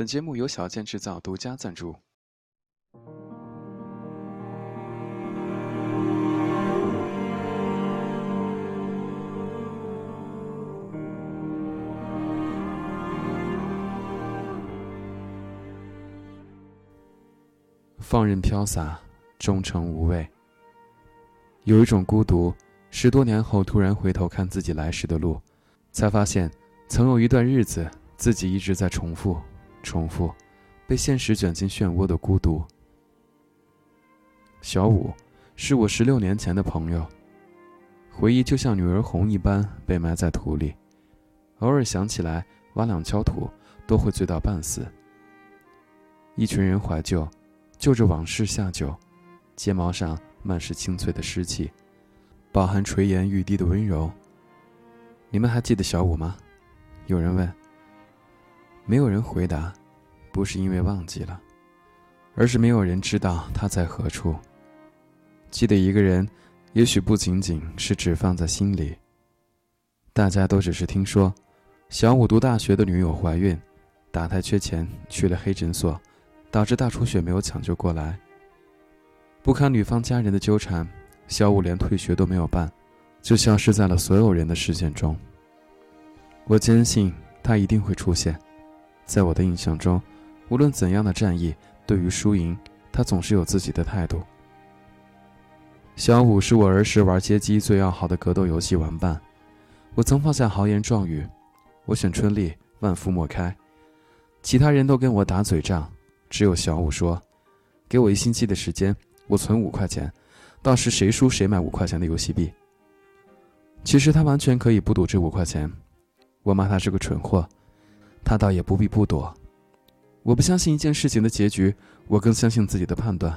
本节目由小健制造独家赞助。放任飘洒，忠诚无畏。有一种孤独，十多年后突然回头看自己来时的路，才发现，曾有一段日子，自己一直在重复。重复，被现实卷进漩涡的孤独。小五，是我十六年前的朋友，回忆就像女儿红一般被埋在土里，偶尔想起来挖两锹土，都会醉到半死。一群人怀旧，就着往事下酒，睫毛上满是清脆的湿气，饱含垂涎欲滴的温柔。你们还记得小五吗？有人问。没有人回答，不是因为忘记了，而是没有人知道他在何处。记得一个人，也许不仅仅是只放在心里。大家都只是听说，小五读大学的女友怀孕，打胎缺钱去了黑诊所，导致大出血没有抢救过来。不堪女方家人的纠缠，小五连退学都没有办，就消失在了所有人的视线中。我坚信他一定会出现。在我的印象中，无论怎样的战役，对于输赢，他总是有自己的态度。小五是我儿时玩街机最要好的格斗游戏玩伴，我曾放下豪言壮语：“我选春丽，万夫莫开。”其他人都跟我打嘴仗，只有小五说：“给我一星期的时间，我存五块钱，到时谁输谁买五块钱的游戏币。”其实他完全可以不赌这五块钱，我骂他是个蠢货。他倒也不必不躲，我不相信一件事情的结局，我更相信自己的判断。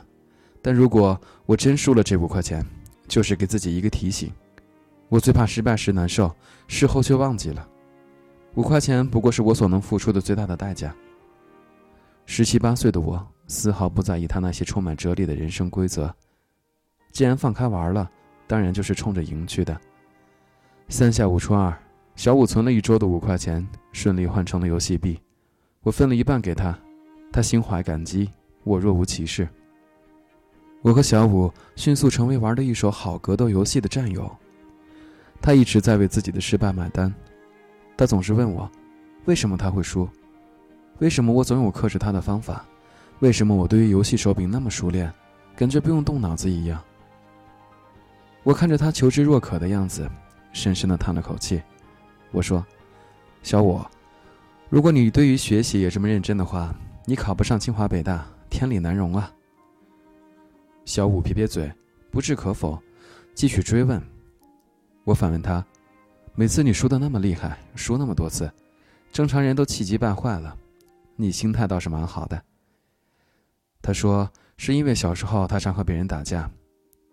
但如果我真输了这五块钱，就是给自己一个提醒。我最怕失败时难受，事后却忘记了。五块钱不过是我所能付出的最大的代价。十七八岁的我丝毫不在意他那些充满哲理的人生规则。既然放开玩了，当然就是冲着赢去的。三下五除二。小五存了一周的五块钱，顺利换成了游戏币，我分了一半给他，他心怀感激，我若无其事。我和小五迅速成为玩的一手好格斗游戏的战友。他一直在为自己的失败买单，他总是问我，为什么他会输，为什么我总有克制他的方法，为什么我对于游戏手柄那么熟练，感觉不用动脑子一样。我看着他求知若渴的样子，深深的叹了口气。我说：“小五，如果你对于学习也这么认真的话，你考不上清华北大，天理难容啊。”小五撇撇嘴，不置可否，继续追问。我反问他：“每次你输的那么厉害，输那么多次，正常人都气急败坏了，你心态倒是蛮好的。”他说：“是因为小时候他常和别人打架，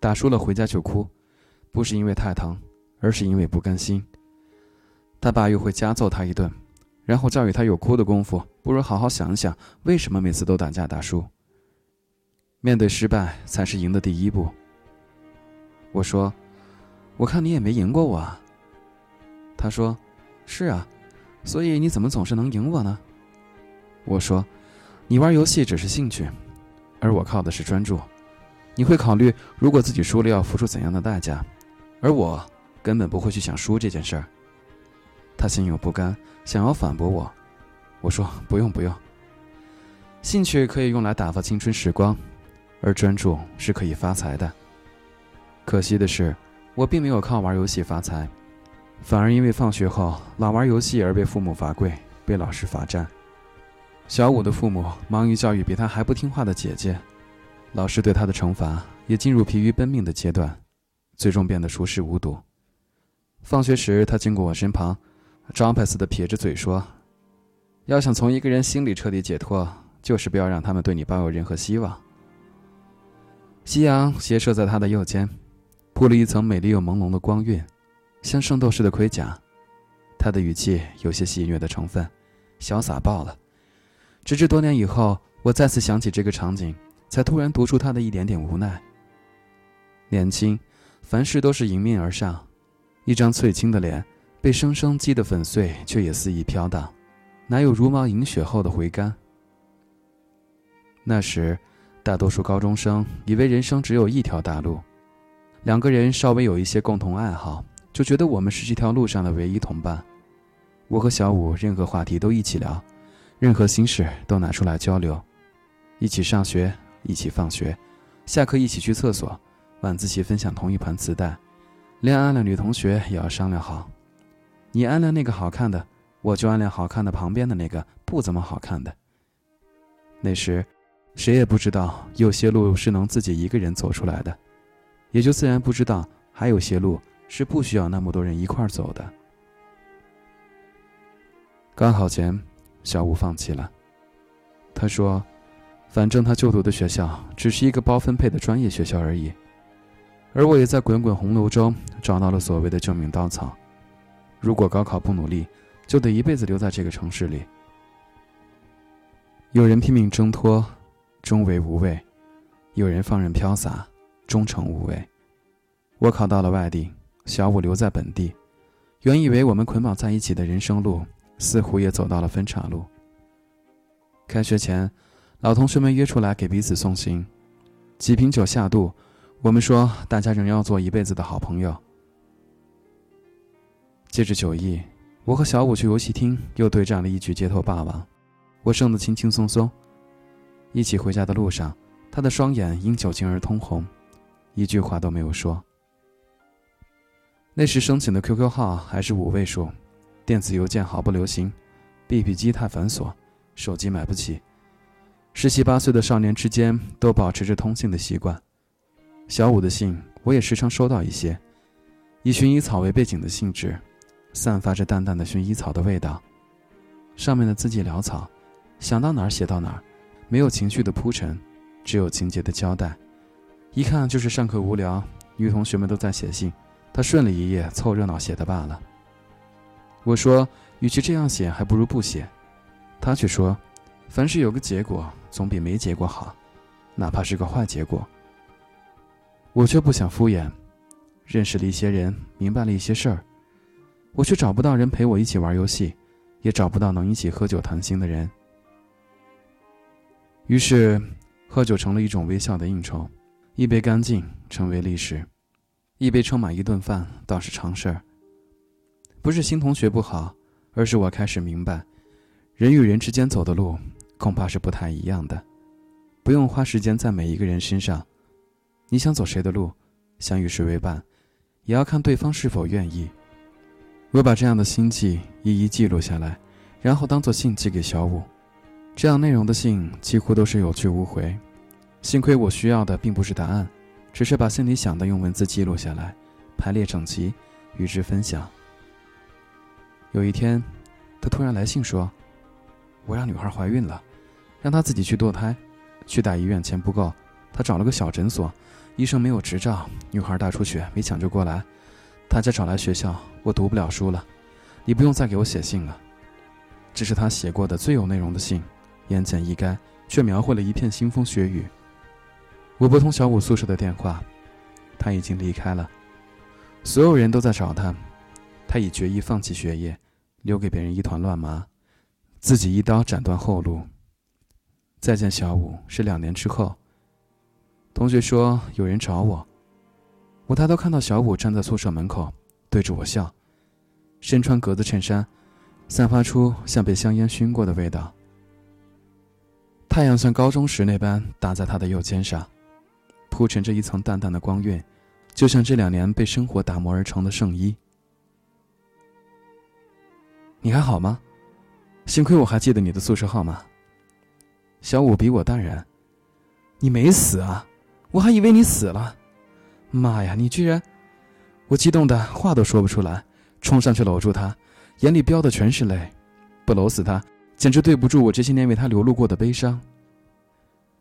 打输了回家就哭，不是因为太疼，而是因为不甘心。”他爸又会加揍他一顿，然后教育他：有哭的功夫，不如好好想想，为什么每次都打架打输。面对失败才是赢的第一步。我说：“我看你也没赢过我。”啊。”他说：“是啊，所以你怎么总是能赢我呢？”我说：“你玩游戏只是兴趣，而我靠的是专注。你会考虑如果自己输了要付出怎样的代价，而我根本不会去想输这件事儿。”他心有不甘，想要反驳我。我说：“不用不用，兴趣可以用来打发青春时光，而专注是可以发财的。可惜的是，我并没有靠玩游戏发财，反而因为放学后老玩游戏而被父母罚跪，被老师罚站。小五的父母忙于教育比他还不听话的姐姐，老师对他的惩罚也进入疲于奔命的阶段，最终变得熟视无睹。放学时，他经过我身旁。”张派似的撇着嘴说：“要想从一个人心里彻底解脱，就是不要让他们对你抱有任何希望。”夕阳斜射在他的右肩，铺了一层美丽又朦胧的光晕，像圣斗士的盔甲。他的语气有些戏谑的成分，潇洒爆了。直至多年以后，我再次想起这个场景，才突然读出他的一点点无奈。年轻，凡事都是迎面而上，一张翠青的脸。被生生击得粉碎，却也肆意飘荡，哪有茹毛饮血后的回甘？那时，大多数高中生以为人生只有一条大路，两个人稍微有一些共同爱好，就觉得我们是这条路上的唯一同伴。我和小五任何话题都一起聊，任何心事都拿出来交流，一起上学，一起放学，下课一起去厕所，晚自习分享同一盘磁带，恋爱了女同学也要商量好，你暗恋那个好看的，我就暗恋好看的旁边的那个不怎么好看的。那时。谁也不知道有些路是能自己一个人走出来的，也就自然不知道还有些路是不需要那么多人一块走的。高考前，小五放弃了。他说：“反正他就读的学校只是一个包分配的专业学校而已，而我也在滚滚红楼中找到了所谓的救命稻草。如果高考不努力，就得一辈子留在这个城市里。”有人拼命挣脱。终为无畏，有人放任飘洒，终成无畏。我考到了外地，小五留在本地。原以为我们捆绑在一起的人生路，似乎也走到了分岔路。开学前，老同学们约出来给彼此送行，几瓶酒下肚，我们说大家仍要做一辈子的好朋友。借着酒意，我和小五去游戏厅又对战了一局街头霸王，我胜得轻轻松松。一起回家的路上，他的双眼因酒精而通红，一句话都没有说。那时申请的 QQ 号还是五位数，电子邮件毫不流行，BB 机太繁琐，手机买不起。十七八岁的少年之间都保持着通信的习惯。小五的信我也时常收到一些，以薰衣草为背景的信纸，散发着淡淡的薰衣草的味道，上面的字迹潦草，想到哪儿写到哪儿。没有情绪的铺陈，只有情节的交代，一看就是上课无聊，女同学们都在写信，他顺了一页凑热闹写的罢了。我说，与其这样写，还不如不写。他却说，凡事有个结果，总比没结果好，哪怕是个坏结果。我却不想敷衍，认识了一些人，明白了一些事儿，我却找不到人陪我一起玩游戏，也找不到能一起喝酒谈心的人。于是，喝酒成了一种微笑的应酬，一杯干净成为历史，一杯撑满一顿饭倒是常事儿。不是新同学不好，而是我开始明白，人与人之间走的路恐怕是不太一样的，不用花时间在每一个人身上。你想走谁的路，想与谁为伴，也要看对方是否愿意。我把这样的心迹一一记录下来，然后当做信寄给小五。这样内容的信几乎都是有去无回，幸亏我需要的并不是答案，只是把心里想的用文字记录下来，排列整齐，与之分享。有一天，他突然来信说：“我让女孩怀孕了，让她自己去堕胎，去大医院钱不够，他找了个小诊所，医生没有执照，女孩大出血没抢救过来，他家找来学校，我读不了书了，你不用再给我写信了。”这是他写过的最有内容的信。言简意赅，却描绘了一片腥风血雨。我拨通小五宿舍的电话，他已经离开了，所有人都在找他，他已决意放弃学业，留给别人一团乱麻，自己一刀斩断后路。再见，小五，是两年之后。同学说有人找我，我抬头看到小五站在宿舍门口，对着我笑，身穿格子衬衫，散发出像被香烟熏过的味道。太阳像高中时那般打在他的右肩上，铺陈着一层淡淡的光晕，就像这两年被生活打磨而成的圣衣。你还好吗？幸亏我还记得你的宿舍号码。小五比我淡然。你没死啊？我还以为你死了。妈呀！你居然……我激动的话都说不出来，冲上去搂住他，眼里飙的全是泪。不搂死他。简直对不住我这些年为他流露过的悲伤。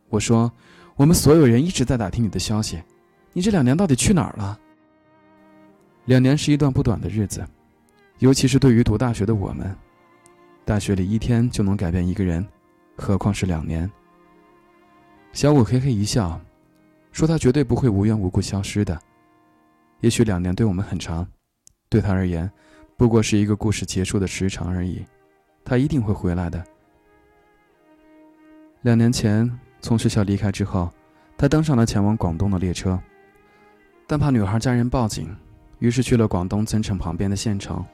我说，我们所有人一直在打听你的消息，你这两年到底去哪儿了？两年是一段不短的日子，尤其是对于读大学的我们，大学里一天就能改变一个人，何况是两年。小五嘿嘿一笑，说他绝对不会无缘无故消失的。也许两年对我们很长，对他而言，不过是一个故事结束的时长而已。他一定会回来的。两年前，从学校离开之后，他登上了前往广东的列车，但怕女孩家人报警，于是去了广东增城旁边的县城，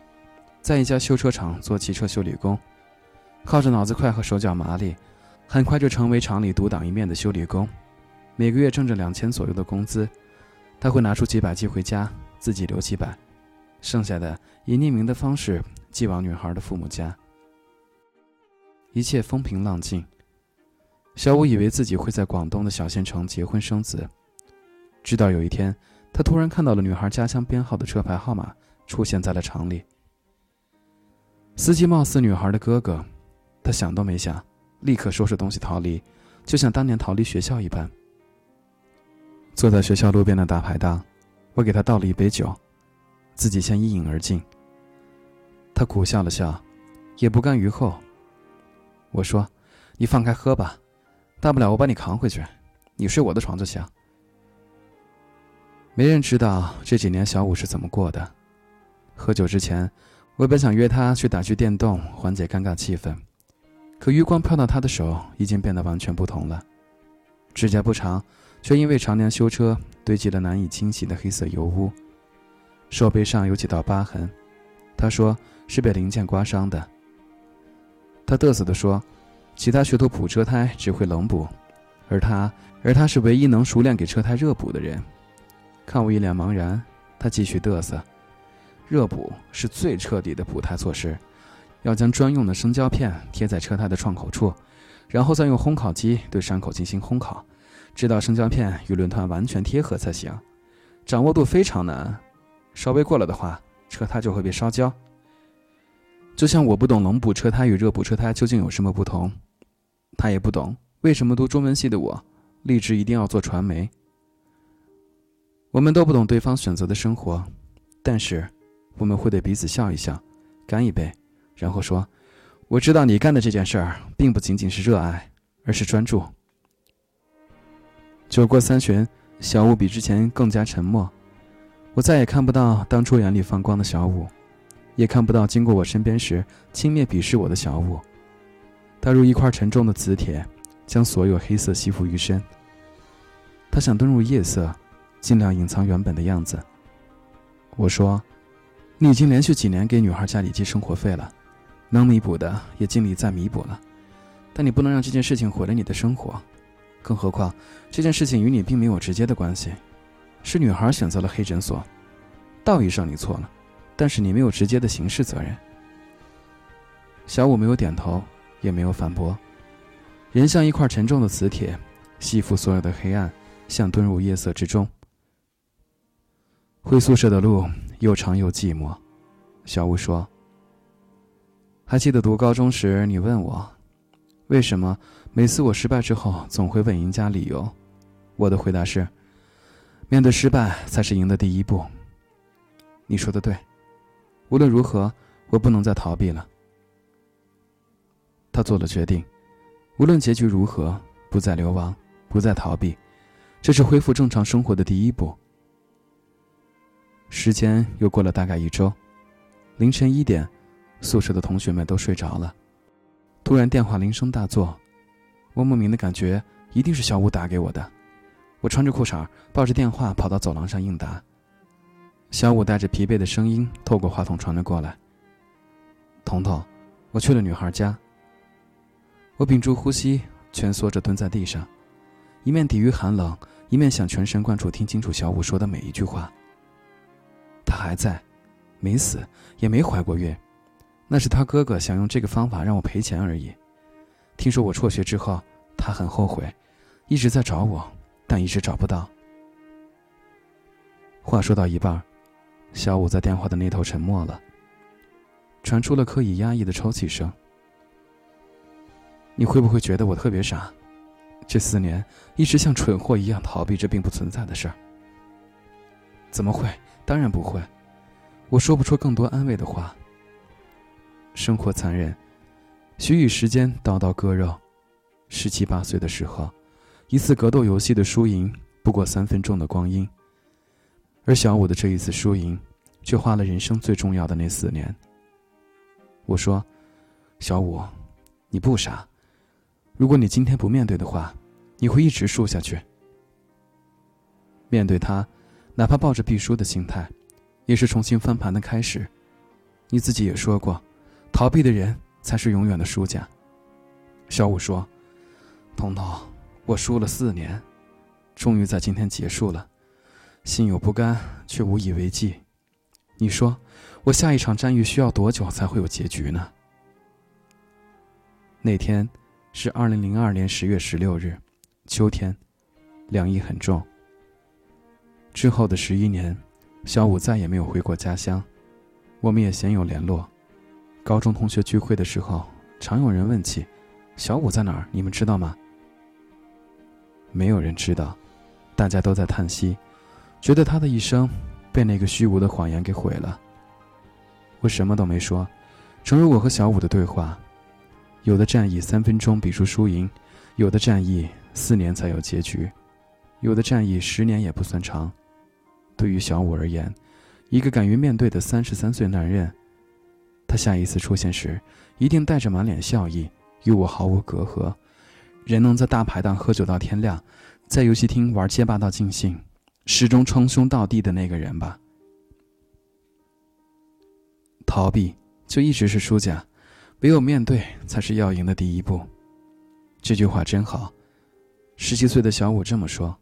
在一家修车厂做汽车修理工，靠着脑子快和手脚麻利，很快就成为厂里独当一面的修理工，每个月挣着两千左右的工资，他会拿出几百寄回家，自己留几百，剩下的以匿名的方式寄往女孩的父母家。一切风平浪静。小五以为自己会在广东的小县城结婚生子，直到有一天，他突然看到了女孩家乡编号的车牌号码出现在了厂里。司机貌似女孩的哥哥，他想都没想，立刻收拾东西逃离，就像当年逃离学校一般。坐在学校路边的大排档，我给他倒了一杯酒，自己先一饮而尽。他苦笑了笑，也不甘于后。我说：“你放开喝吧，大不了我把你扛回去，你睡我的床就行。”没人知道这几年小五是怎么过的。喝酒之前，我本想约他去打局电动，缓解尴尬气氛，可余光飘到他的手，已经变得完全不同了。指甲不长，却因为常年修车堆积了难以清洗的黑色油污，手背上有几道疤痕，他说是被零件刮伤的。他嘚瑟地说：“其他学徒补车胎只会冷补，而他，而他是唯一能熟练给车胎热补的人。”看我一脸茫然，他继续嘚瑟：“热补是最彻底的补胎措施，要将专用的生胶片贴在车胎的创口处，然后再用烘烤机对伤口进行烘烤，直到生胶片与轮胎完全贴合才行。掌握度非常难，稍微过了的话，车胎就会被烧焦。”就像我不懂冷补车胎与热补车胎究竟有什么不同，他也不懂为什么读中文系的我立志一定要做传媒。我们都不懂对方选择的生活，但是我们会对彼此笑一笑，干一杯，然后说：“我知道你干的这件事儿并不仅仅是热爱，而是专注。”酒过三巡，小五比之前更加沉默，我再也看不到当初眼里放光的小五。也看不到经过我身边时轻蔑鄙视我的小五，他如一块沉重的磁铁，将所有黑色吸附于身。他想遁入夜色，尽量隐藏原本的样子。我说：“你已经连续几年给女孩家里寄生活费了，能弥补的也尽力再弥补了，但你不能让这件事情毁了你的生活。更何况这件事情与你并没有直接的关系，是女孩选择了黑诊所，道义上你错了。”但是你没有直接的刑事责任。小五没有点头，也没有反驳，人像一块沉重的磁铁，吸附所有的黑暗，像遁入夜色之中。回宿舍的路又长又寂寞，小五说：“还记得读高中时，你问我，为什么每次我失败之后总会问赢家理由？我的回答是：面对失败才是赢的第一步。你说的对。”无论如何，我不能再逃避了。他做了决定，无论结局如何，不再流亡，不再逃避，这是恢复正常生活的第一步。时间又过了大概一周，凌晨一点，宿舍的同学们都睡着了，突然电话铃声大作，我莫名的感觉一定是小五打给我的，我穿着裤衩，抱着电话跑到走廊上应答。小五带着疲惫的声音透过话筒传了过来：“彤彤，我去了女孩家。”我屏住呼吸，蜷缩着蹲在地上，一面抵御寒冷，一面想全神贯注听清楚小五说的每一句话。他还在，没死，也没怀过孕，那是他哥哥想用这个方法让我赔钱而已。听说我辍学之后，他很后悔，一直在找我，但一直找不到。话说到一半。小五在电话的那头沉默了，传出了刻意压抑的抽泣声。你会不会觉得我特别傻？这四年一直像蠢货一样逃避这并不存在的事儿？怎么会？当然不会。我说不出更多安慰的话。生活残忍，许以时间刀刀割肉。十七八岁的时候，一次格斗游戏的输赢不过三分钟的光阴。而小五的这一次输赢，却花了人生最重要的那四年。我说：“小五，你不傻。如果你今天不面对的话，你会一直输下去。面对他，哪怕抱着必输的心态，也是重新翻盘的开始。你自己也说过，逃避的人才是永远的输家。小五说：“彤彤，我输了四年，终于在今天结束了，心有不甘，却无以为继。你说，我下一场战役需要多久才会有结局呢？”那天是二零零二年十月十六日，秋天，凉意很重。之后的十一年，小五再也没有回过家乡，我们也鲜有联络。高中同学聚会的时候，常有人问起。小五在哪儿？你们知道吗？没有人知道，大家都在叹息，觉得他的一生被那个虚无的谎言给毁了。我什么都没说，正如我和小五的对话：有的战役三分钟比出输赢，有的战役四年才有结局，有的战役十年也不算长。对于小五而言，一个敢于面对的三十三岁男人，他下一次出现时，一定带着满脸笑意。与我毫无隔阂，人能在大排档喝酒到天亮，在游戏厅玩街霸到尽兴，始终称兄道弟的那个人吧。逃避就一直是输家，唯有面对才是要赢的第一步。这句话真好，十七岁的小五这么说。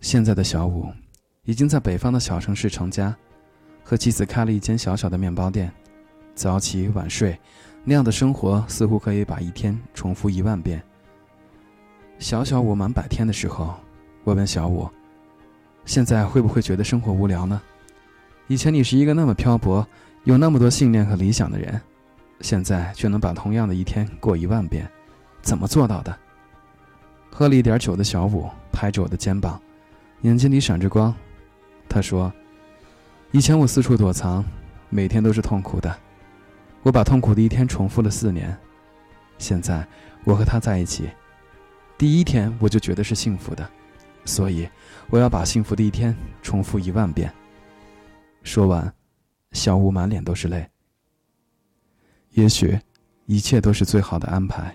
现在的小五，已经在北方的小城市成家，和妻子开了一间小小的面包店，早起晚睡。那样的生活似乎可以把一天重复一万遍。小小我满百天的时候，我问小五：“现在会不会觉得生活无聊呢？以前你是一个那么漂泊，有那么多信念和理想的人，现在却能把同样的一天过一万遍，怎么做到的？”喝了一点酒的小五拍着我的肩膀，眼睛里闪着光。他说：“以前我四处躲藏，每天都是痛苦的。”我把痛苦的一天重复了四年，现在我和他在一起，第一天我就觉得是幸福的，所以我要把幸福的一天重复一万遍。说完，小吴满脸都是泪。也许，一切都是最好的安排。